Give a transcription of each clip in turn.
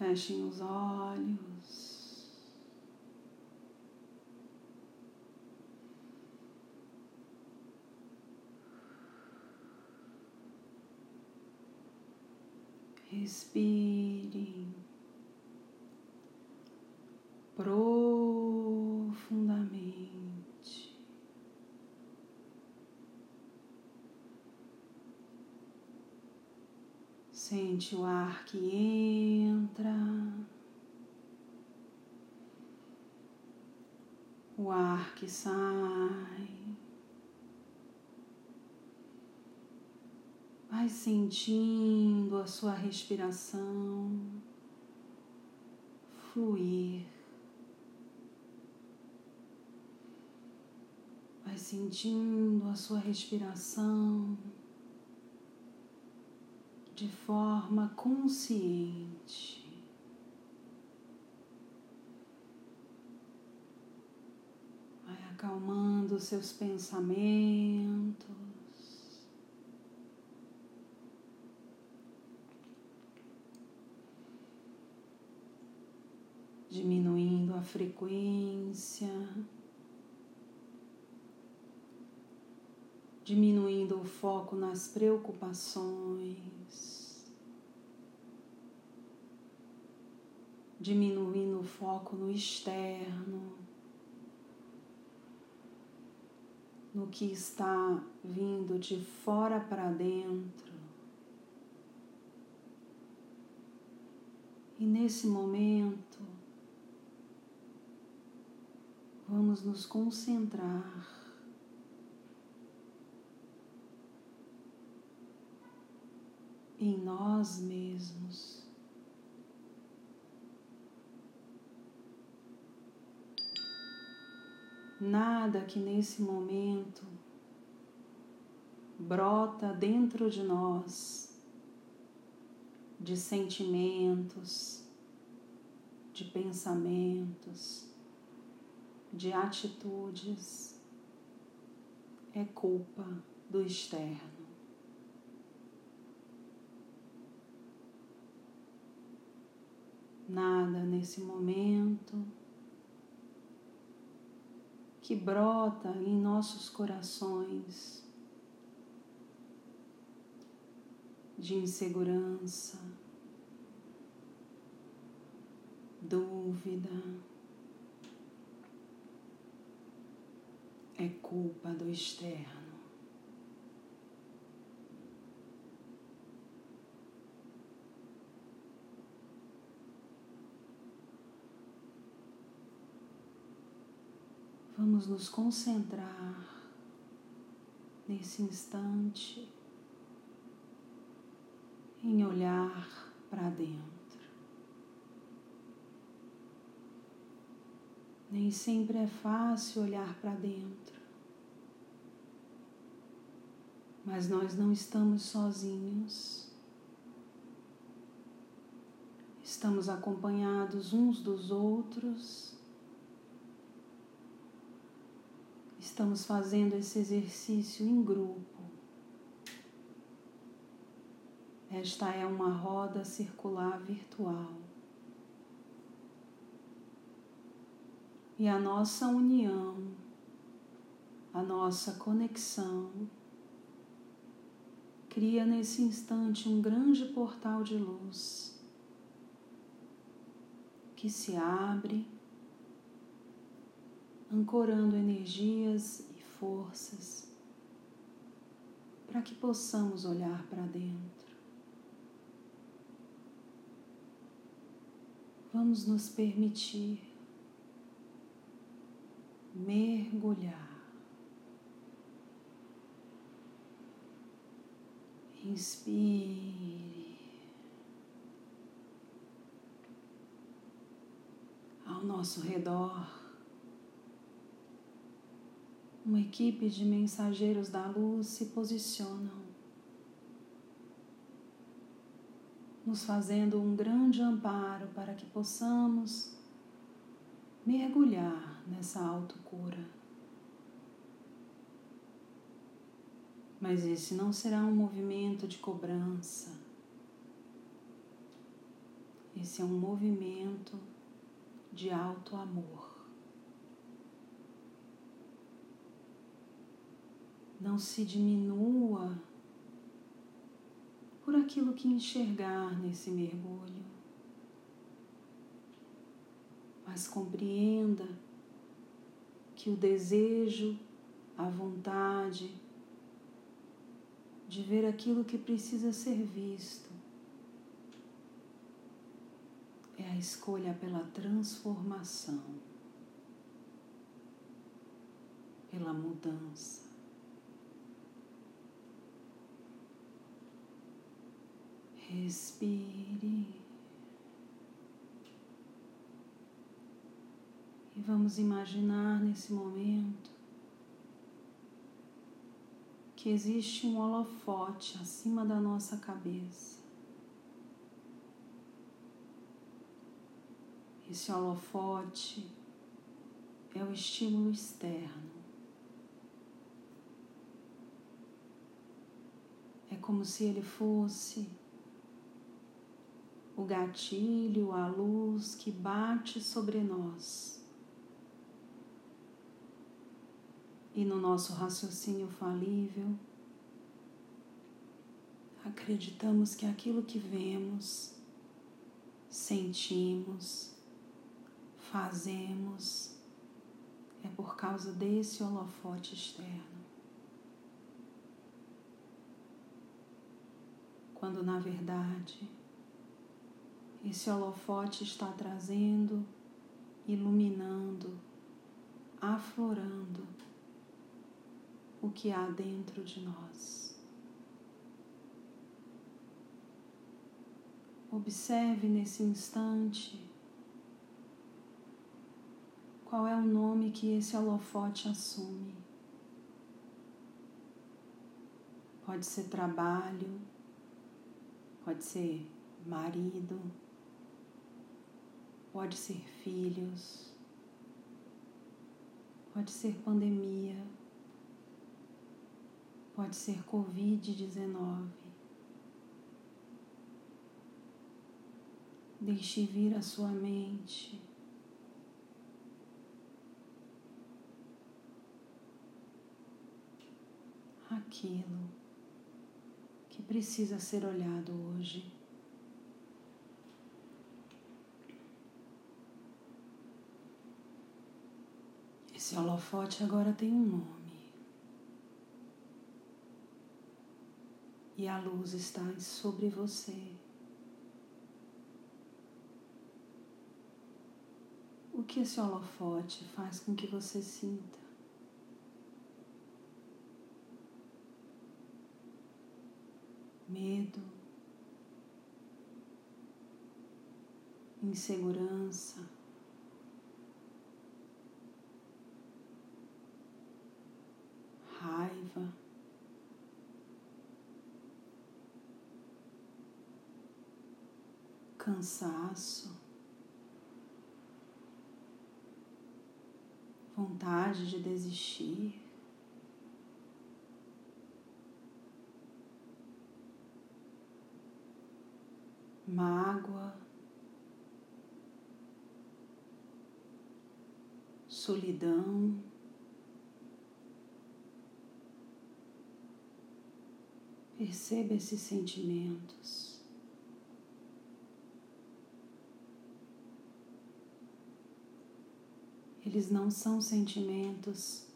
Fechem os olhos. Respirem Sente o ar que entra, o ar que sai. Vai sentindo a sua respiração fluir. Vai sentindo a sua respiração de forma consciente. Vai acalmando seus pensamentos. diminuindo a frequência, diminuindo o foco nas preocupações, diminuindo o foco no externo, no que está vindo de fora para dentro. E nesse momento, vamos nos concentrar em nós mesmos. Nada que nesse momento brota dentro de nós de sentimentos, de pensamentos, de atitudes é culpa do externo. Nada nesse momento que brota em nossos corações de insegurança, dúvida. é culpa do externo. Vamos nos concentrar nesse instante em olhar para dentro. Nem sempre é fácil olhar para dentro. mas nós não estamos sozinhos. Estamos acompanhados uns dos outros. Estamos fazendo esse exercício em grupo. Esta é uma roda circular virtual. E a nossa união, a nossa conexão, cria nesse instante um grande portal de luz que se abre, ancorando energias e forças para que possamos olhar para dentro. Vamos nos permitir mergulhar Inspire. Ao nosso redor, uma equipe de mensageiros da luz se posicionam, nos fazendo um grande amparo para que possamos mergulhar nessa autocura. mas esse não será um movimento de cobrança. Esse é um movimento de alto amor. Não se diminua por aquilo que enxergar nesse mergulho, mas compreenda que o desejo, a vontade de ver aquilo que precisa ser visto é a escolha pela transformação, pela mudança. Respire. E vamos imaginar nesse momento que existe um holofote acima da nossa cabeça. Esse holofote é o estímulo externo. É como se ele fosse o gatilho, a luz que bate sobre nós. E no nosso raciocínio falível, acreditamos que aquilo que vemos, sentimos, fazemos é por causa desse holofote externo. Quando na verdade esse holofote está trazendo, iluminando, aflorando o que há dentro de nós. Observe nesse instante qual é o nome que esse holofote assume. Pode ser trabalho, pode ser marido, Pode ser filhos, pode ser pandemia, pode ser Covid-19. Deixe vir a sua mente. Aquilo que precisa ser olhado hoje. Esse holofote agora tem um nome. E a luz está sobre você. O que esse holofote faz com que você sinta? Medo, insegurança, Cansaço, vontade de desistir, mágoa, solidão. Perceba esses sentimentos. Eles não são sentimentos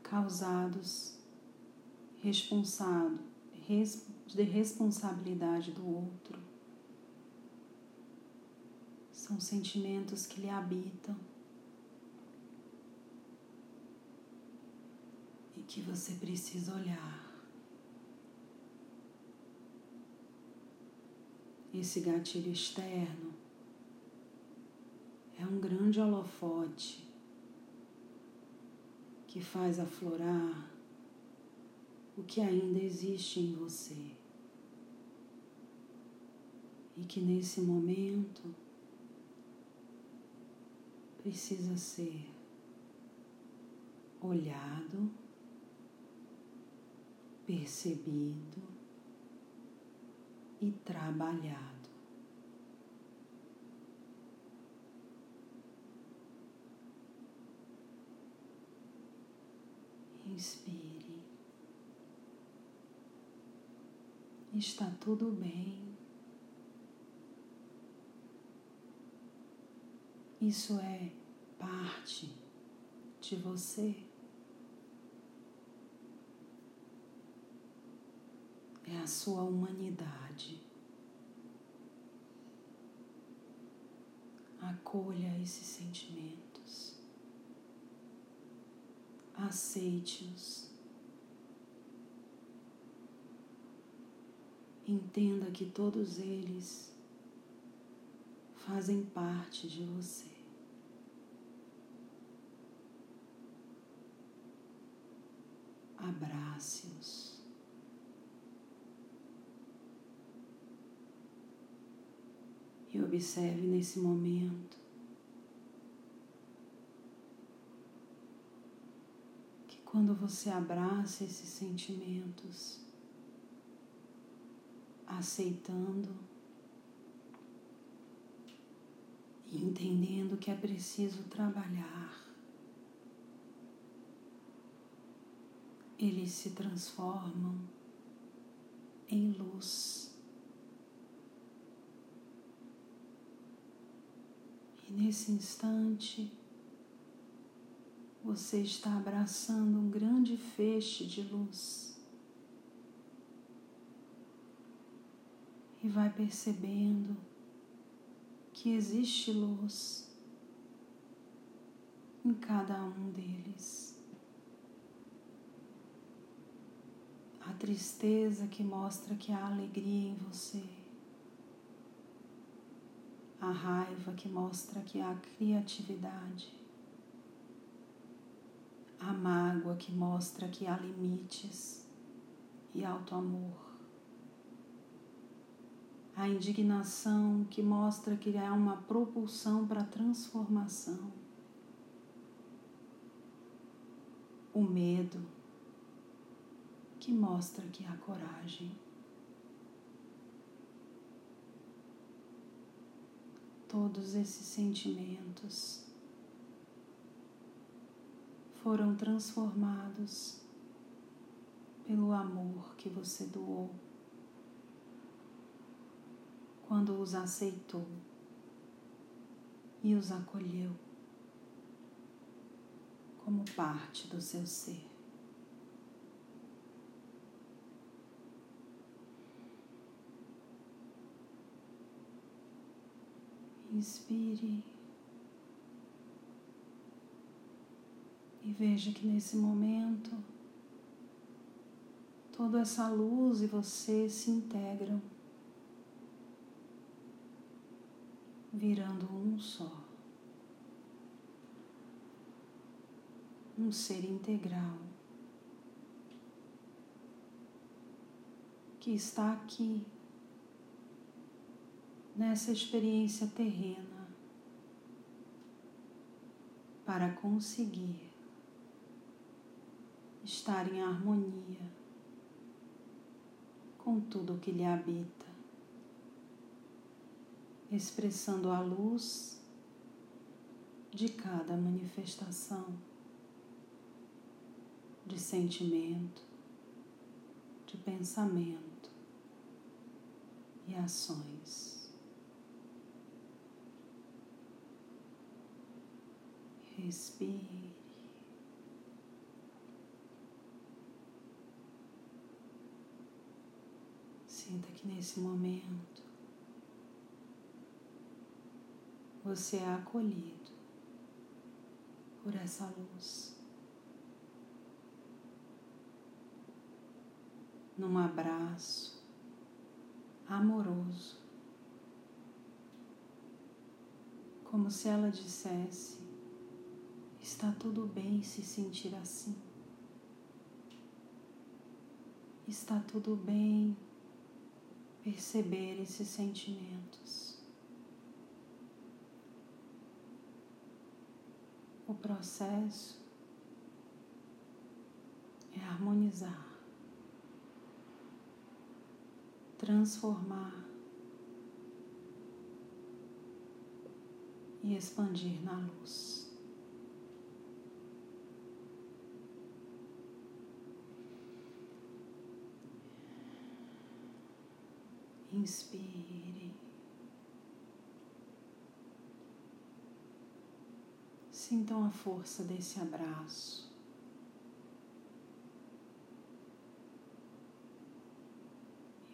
causados responsado, de responsabilidade do outro. São sentimentos que lhe habitam e que você precisa olhar. Esse gatilho externo. É um grande holofote que faz aflorar o que ainda existe em você. E que nesse momento precisa ser olhado, percebido e trabalhado. Inspire. Está tudo bem. Isso é parte de você. A sua humanidade. Acolha esses sentimentos. Aceite-os. Entenda que todos eles fazem parte de você. Abrace-os. E observe nesse momento que quando você abraça esses sentimentos, aceitando e entendendo que é preciso trabalhar eles se transformam em luz. E nesse instante, você está abraçando um grande feixe de luz. E vai percebendo que existe luz em cada um deles. a tristeza que mostra que há alegria em você, a raiva que mostra que há criatividade, a mágoa que mostra que há limites e alto amor, a indignação que mostra que há uma propulsão para a transformação, o medo que mostra que há coragem. Todos esses sentimentos foram transformados pelo amor que você doou quando os aceitou e os acolheu como parte do seu ser. Inspire. E veja que nesse momento toda essa luz e você se integram, virando um só. Um ser integral que está aqui nessa experiência terrena para conseguir estar em harmonia com tudo o que lhe habita, expressando a luz de cada manifestação de sentimento, de pensamento e ações. Respire. Sinta que nesse momento você é acolhido por essa luz. Num abraço amoroso, como se ela dissesse: Está tudo bem se sentir assim. Está tudo bem perceber esses sentimentos. O processo é harmonizar, transformar e expandir na luz. Inspire. Sintam a força desse abraço.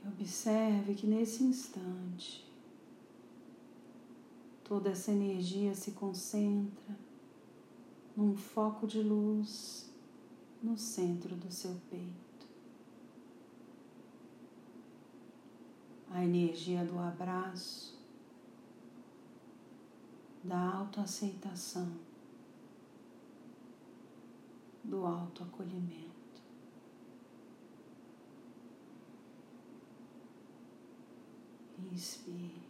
E observe que nesse instante toda essa energia se concentra num foco de luz no centro do seu peito. A energia do abraço, da autoaceitação, do autoacolhimento. Inspire.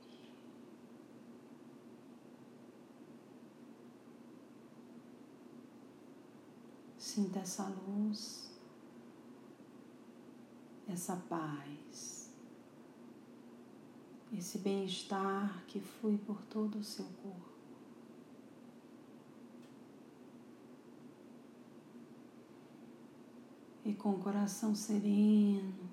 Sinta essa luz, essa paz esse bem-estar que flui por todo o seu corpo. E com o coração sereno,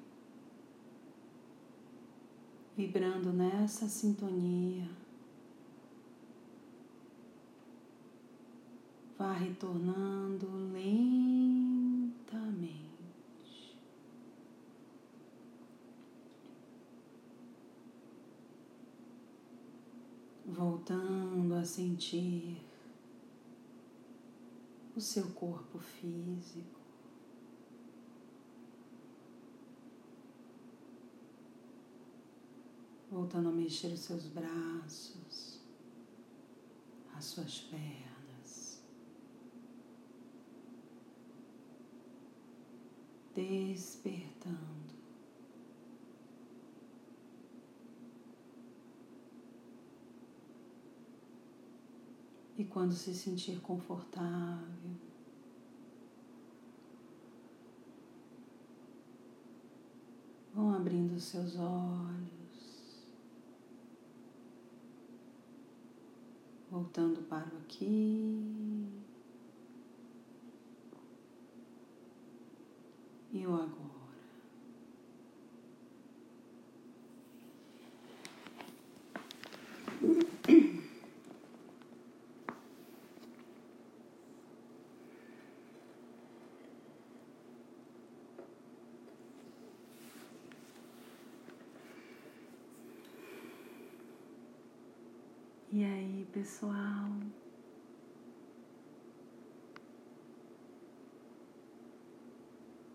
vibrando nessa sintonia, vá retornando lentamente. Voltando a sentir o seu corpo físico. Voltando a mexer os seus braços, as suas pernas, despertando. E quando se sentir confortável, vão abrindo seus olhos, voltando para o aqui. E o agora. E aí, pessoal?